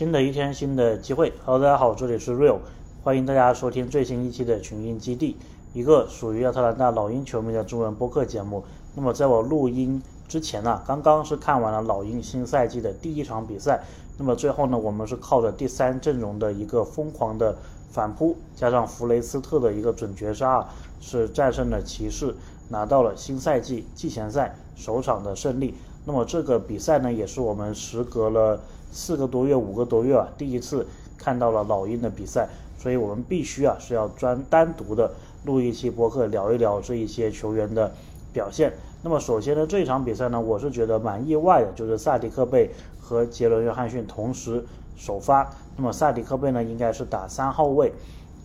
新的一天，新的机会。Hello，大家好，这里是 Real，欢迎大家收听最新一期的群英基地，一个属于亚特兰大老鹰球迷的中文播客节目。那么在我录音之前呢，刚刚是看完了老鹰新赛季的第一场比赛。那么最后呢，我们是靠着第三阵容的一个疯狂的反扑，加上弗雷斯特的一个准绝杀，是战胜了骑士，拿到了新赛季季前赛首场的胜利。那么这个比赛呢，也是我们时隔了四个多月、五个多月啊，第一次看到了老鹰的比赛，所以我们必须啊是要专单独的录一期播客，聊一聊这一些球员的表现。那么首先呢，这一场比赛呢，我是觉得蛮意外的，就是萨迪克贝和杰伦约翰逊同时首发。那么萨迪克贝呢，应该是打三号位，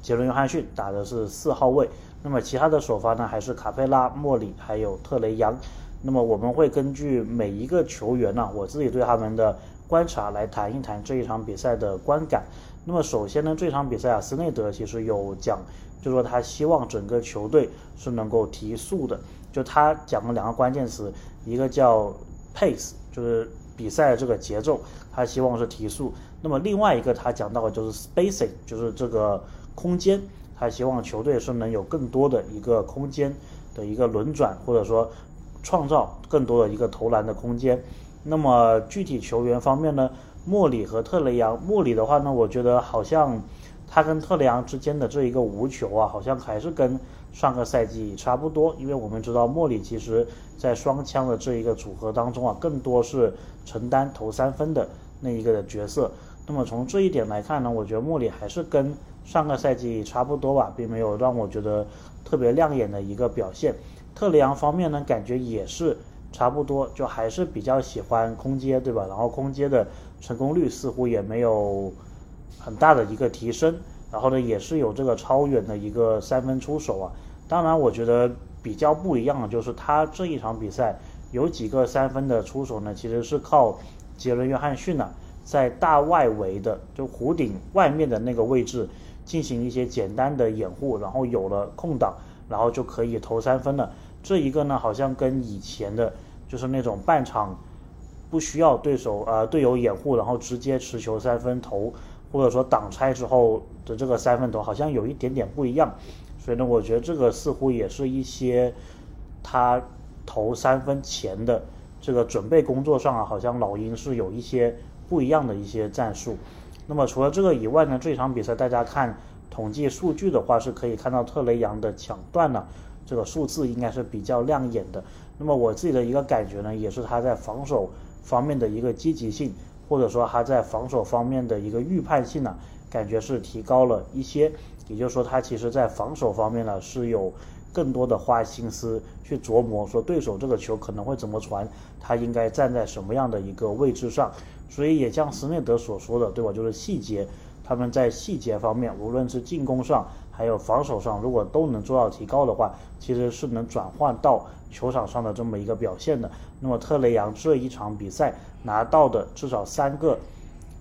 杰伦约翰逊打的是四号位。那么其他的首发呢，还是卡佩拉、莫里还有特雷杨。那么我们会根据每一个球员呢，我自己对他们的观察来谈一谈这一场比赛的观感。那么首先呢，这场比赛啊，斯内德其实有讲，就说他希望整个球队是能够提速的。就他讲了两个关键词，一个叫 pace，就是比赛的这个节奏，他希望是提速。那么另外一个他讲到的就是 spacing，就是这个空间，他希望球队是能有更多的一个空间的一个轮转，或者说。创造更多的一个投篮的空间。那么具体球员方面呢？莫里和特雷杨。莫里的话呢，我觉得好像他跟特雷杨之间的这一个无球啊，好像还是跟上个赛季差不多。因为我们知道莫里其实在双枪的这一个组合当中啊，更多是承担投三分的那一个的角色。那么从这一点来看呢，我觉得莫里还是跟上个赛季差不多吧，并没有让我觉得特别亮眼的一个表现。特雷杨方面呢，感觉也是差不多，就还是比较喜欢空接，对吧？然后空接的成功率似乎也没有很大的一个提升，然后呢，也是有这个超远的一个三分出手啊。当然，我觉得比较不一样的就是他这一场比赛有几个三分的出手呢，其实是靠杰伦约翰逊呢在大外围的就弧顶外面的那个位置进行一些简单的掩护，然后有了空档，然后就可以投三分了。这一个呢，好像跟以前的，就是那种半场不需要对手呃队友掩护，然后直接持球三分投，或者说挡拆之后的这个三分投，好像有一点点不一样。所以呢，我觉得这个似乎也是一些他投三分前的这个准备工作上啊，好像老鹰是有一些不一样的一些战术。那么除了这个以外呢，这场比赛大家看统计数据的话，是可以看到特雷杨的抢断呢。这个数字应该是比较亮眼的。那么我自己的一个感觉呢，也是他在防守方面的一个积极性，或者说他在防守方面的一个预判性呢，感觉是提高了一些。也就是说，他其实在防守方面呢，是有更多的花心思去琢磨，说对手这个球可能会怎么传，他应该站在什么样的一个位置上。所以也像斯内德所说的，对吧？就是细节，他们在细节方面，无论是进攻上。还有防守上，如果都能做到提高的话，其实是能转换到球场上的这么一个表现的。那么特雷杨这一场比赛拿到的至少三个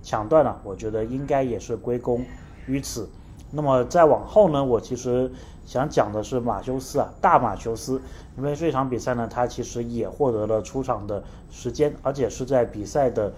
抢断呢，我觉得应该也是归功于此。那么再往后呢，我其实想讲的是马修斯啊，大马修斯，因为这场比赛呢，他其实也获得了出场的时间，而且是在比赛的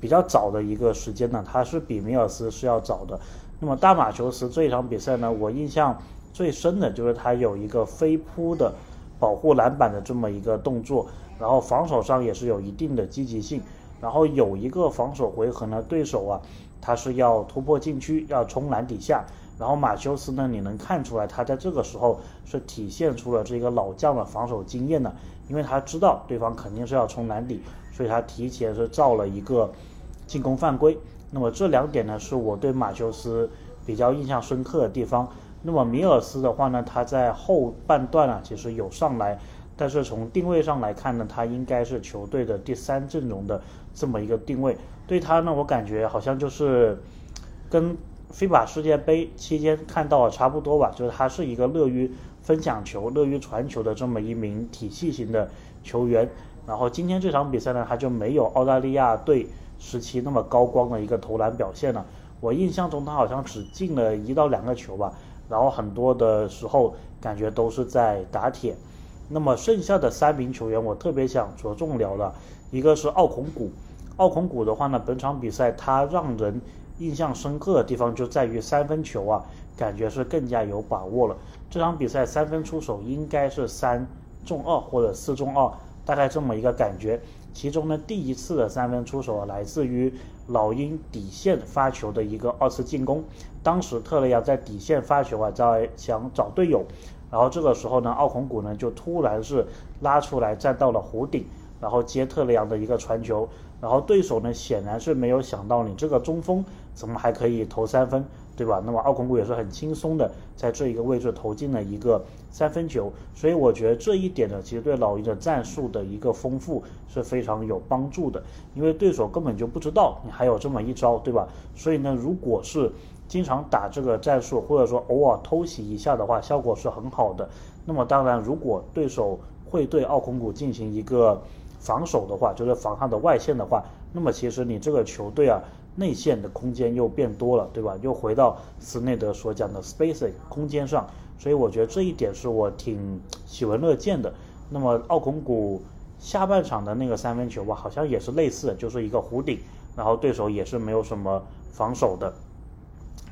比较早的一个时间呢，他是比米尔斯是要早的。那么大马球斯这一场比赛呢，我印象最深的就是他有一个飞扑的保护篮板的这么一个动作，然后防守上也是有一定的积极性。然后有一个防守回合呢，对手啊他是要突破禁区，要冲篮底下，然后马修斯呢，你能看出来他在这个时候是体现出了这个老将的防守经验的，因为他知道对方肯定是要冲篮底，所以他提前是造了一个进攻犯规。那么这两点呢，是我对马修斯比较印象深刻的地方。那么米尔斯的话呢，他在后半段啊，其实有上来，但是从定位上来看呢，他应该是球队的第三阵容的这么一个定位。对他呢，我感觉好像就是跟非法世界杯期间看到的差不多吧，就是他是一个乐于分享球、乐于传球的这么一名体系型的球员。然后今天这场比赛呢，他就没有澳大利亚队。时期那么高光的一个投篮表现呢？我印象中他好像只进了一到两个球吧，然后很多的时候感觉都是在打铁。那么剩下的三名球员，我特别想着重聊的，一个是奥孔古，奥孔古的话呢，本场比赛他让人印象深刻的地方就在于三分球啊，感觉是更加有把握了。这场比赛三分出手应该是三中二或者四中二，大概这么一个感觉。其中呢，第一次的三分出手，来自于老鹰底线发球的一个二次进攻。当时特雷杨在底线发球啊，在想找队友，然后这个时候呢，奥孔古呢就突然是拉出来站到了弧顶，然后接特雷杨的一个传球。然后对手呢，显然是没有想到你这个中锋怎么还可以投三分，对吧？那么奥孔古也是很轻松的在这一个位置投进了一个三分球，所以我觉得这一点呢，其实对老鹰的战术的一个丰富是非常有帮助的，因为对手根本就不知道你还有这么一招，对吧？所以呢，如果是经常打这个战术，或者说偶尔偷袭一下的话，效果是很好的。那么当然，如果对手会对奥孔古进行一个防守的话，就是防他的外线的话，那么其实你这个球队啊，内线的空间又变多了，对吧？又回到斯内德所讲的 spacing 空间上，所以我觉得这一点是我挺喜闻乐见的。那么奥孔古下半场的那个三分球吧，好像也是类似，就是一个弧顶，然后对手也是没有什么防守的。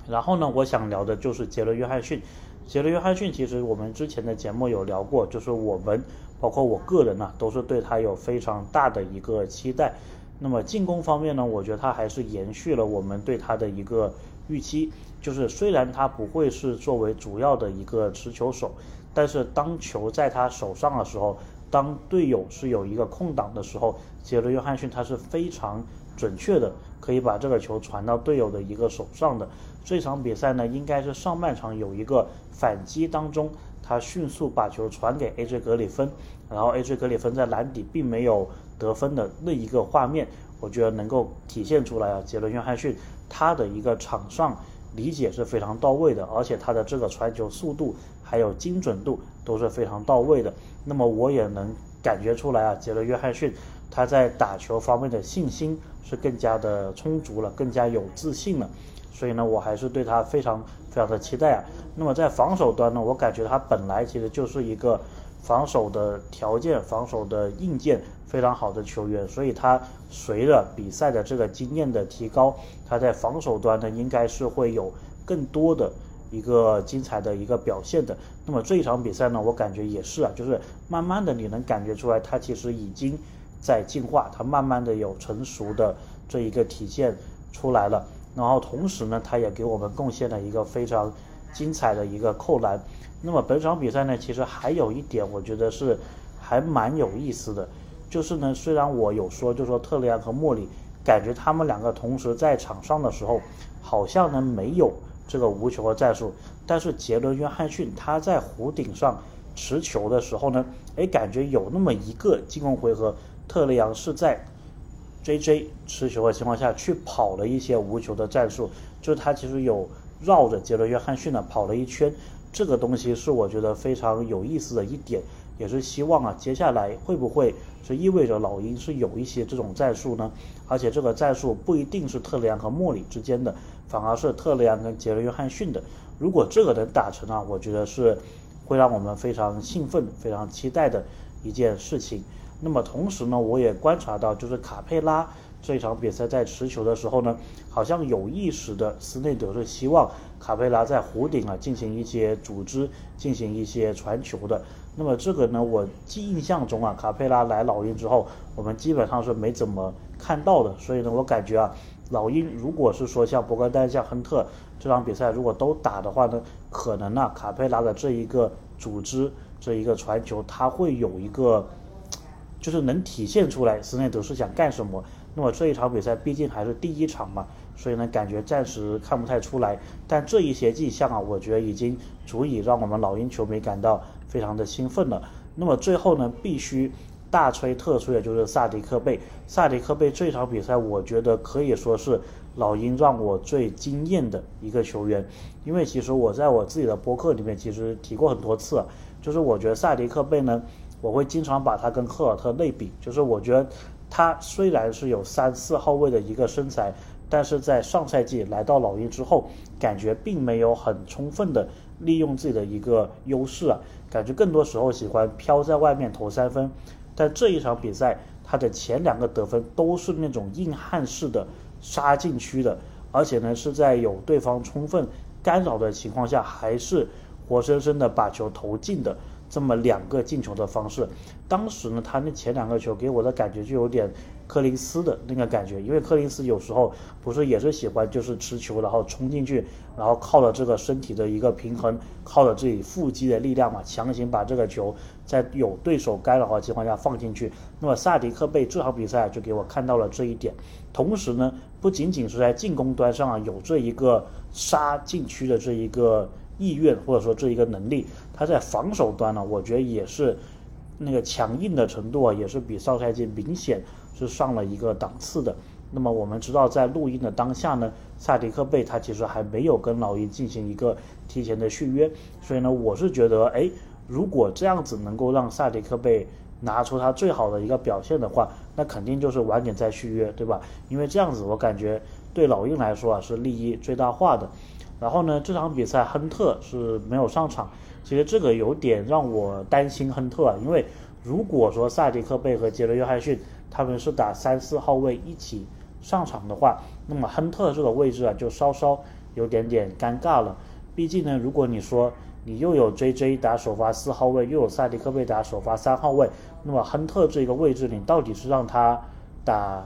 然后呢，我想聊的就是杰伦约翰逊。杰伦约翰逊其实我们之前的节目有聊过，就是我们。包括我个人呢，都是对他有非常大的一个期待。那么进攻方面呢，我觉得他还是延续了我们对他的一个预期。就是虽然他不会是作为主要的一个持球手，但是当球在他手上的时候，当队友是有一个空档的时候，杰伦约翰逊他是非常准确的，可以把这个球传到队友的一个手上的。这场比赛呢，应该是上半场有一个反击当中。他迅速把球传给 AJ 格里芬，然后 AJ 格里芬在篮底并没有得分的那一个画面，我觉得能够体现出来啊，杰伦约翰逊他的一个场上理解是非常到位的，而且他的这个传球速度还有精准度都是非常到位的。那么我也能感觉出来啊，杰伦约翰逊他在打球方面的信心是更加的充足了，更加有自信了。所以呢，我还是对他非常非常的期待啊。那么在防守端呢，我感觉他本来其实就是一个防守的条件、防守的硬件非常好的球员，所以他随着比赛的这个经验的提高，他在防守端呢，应该是会有更多的一个精彩的一个表现的。那么这一场比赛呢，我感觉也是啊，就是慢慢的你能感觉出来，他其实已经在进化，他慢慢的有成熟的这一个体现出来了。然后同时呢，他也给我们贡献了一个非常精彩的一个扣篮。那么本场比赛呢，其实还有一点我觉得是还蛮有意思的，就是呢，虽然我有说，就说特雷杨和莫里，感觉他们两个同时在场上的时候，好像呢没有这个无球的战术，但是杰伦约翰逊他在弧顶上持球的时候呢，哎，感觉有那么一个进攻回合，特雷杨是在。J J 持球的情况下去跑了一些无球的战术，就是他其实有绕着杰伦约翰逊呢跑了一圈，这个东西是我觉得非常有意思的一点，也是希望啊接下来会不会是意味着老鹰是有一些这种战术呢？而且这个战术不一定是特雷杨和莫里之间的，反而是特雷杨跟杰伦约翰逊的。如果这个能打成啊，我觉得是会让我们非常兴奋、非常期待的一件事情。那么同时呢，我也观察到，就是卡佩拉这场比赛在持球的时候呢，好像有意识的斯内德是希望卡佩拉在弧顶啊进行一些组织，进行一些传球的。那么这个呢，我记印象中啊，卡佩拉来老鹰之后，我们基本上是没怎么看到的。所以呢，我感觉啊，老鹰如果是说像博格丹、像亨特这场比赛如果都打的话呢，可能呢，卡佩拉的这一个组织、这一个传球，他会有一个。就是能体现出来斯内德是想干什么。那么这一场比赛毕竟还是第一场嘛，所以呢感觉暂时看不太出来。但这一些迹象啊，我觉得已经足以让我们老鹰球迷感到非常的兴奋了。那么最后呢，必须大吹特吹的就是萨迪克贝。萨迪克贝这场比赛，我觉得可以说是老鹰让我最惊艳的一个球员。因为其实我在我自己的博客里面其实提过很多次，就是我觉得萨迪克贝呢。我会经常把他跟赫尔特类比，就是我觉得他虽然是有三四号位的一个身材，但是在上赛季来到老鹰之后，感觉并没有很充分的利用自己的一个优势啊，感觉更多时候喜欢飘在外面投三分，但这一场比赛，他的前两个得分都是那种硬汉式的杀禁区的，而且呢是在有对方充分干扰的情况下，还是活生生的把球投进的。这么两个进球的方式，当时呢，他那前两个球给我的感觉就有点柯林斯的那个感觉，因为柯林斯有时候不是也是喜欢就是持球然后冲进去，然后靠着这个身体的一个平衡，靠着自己腹肌的力量嘛，强行把这个球在有对手干扰的情况下放进去。那么萨迪克贝这场比赛就给我看到了这一点，同时呢，不仅仅是在进攻端上啊有这一个杀禁区的这一个。意愿或者说这一个能力，他在防守端呢，我觉得也是那个强硬的程度啊，也是比上赛季明显是上了一个档次的。那么我们知道，在录音的当下呢，萨迪克贝他其实还没有跟老鹰进行一个提前的续约，所以呢，我是觉得，哎，如果这样子能够让萨迪克贝拿出他最好的一个表现的话，那肯定就是晚点再续约，对吧？因为这样子我感觉对老鹰来说啊是利益最大化的。然后呢，这场比赛亨特是没有上场，其实这个有点让我担心亨特啊，因为如果说萨迪克贝和杰伦约翰逊他们是打三四号位一起上场的话，那么亨特这个位置啊就稍稍有点点尴尬了。毕竟呢，如果你说你又有 JJ 打首发四号位，又有萨迪克贝打首发三号位，那么亨特这个位置你到底是让他打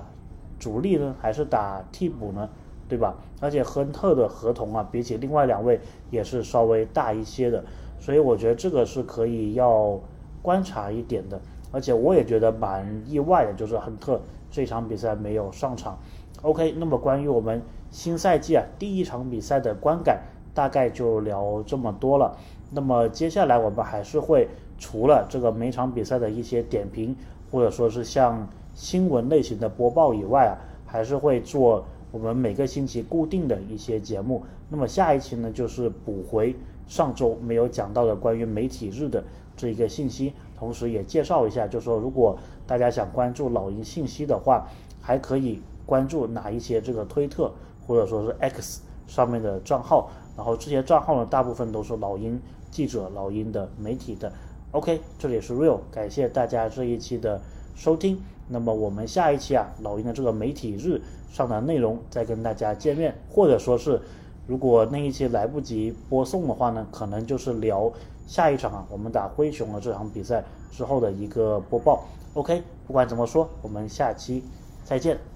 主力呢，还是打替补呢？对吧？而且亨特的合同啊，比起另外两位也是稍微大一些的，所以我觉得这个是可以要观察一点的。而且我也觉得蛮意外的，就是亨特这场比赛没有上场。OK，那么关于我们新赛季啊第一场比赛的观感，大概就聊这么多了。那么接下来我们还是会除了这个每场比赛的一些点评，或者说是像新闻类型的播报以外啊，还是会做。我们每个星期固定的一些节目，那么下一期呢，就是补回上周没有讲到的关于媒体日的这一个信息，同时也介绍一下，就说如果大家想关注老鹰信息的话，还可以关注哪一些这个推特或者说是 X 上面的账号，然后这些账号呢，大部分都是老鹰记者、老鹰的媒体的。OK，这里是 Real，感谢大家这一期的收听。那么我们下一期啊，老鹰的这个媒体日上的内容再跟大家见面，或者说是如果那一期来不及播送的话呢，可能就是聊下一场啊，我们打灰熊的这场比赛之后的一个播报。OK，不管怎么说，我们下期再见。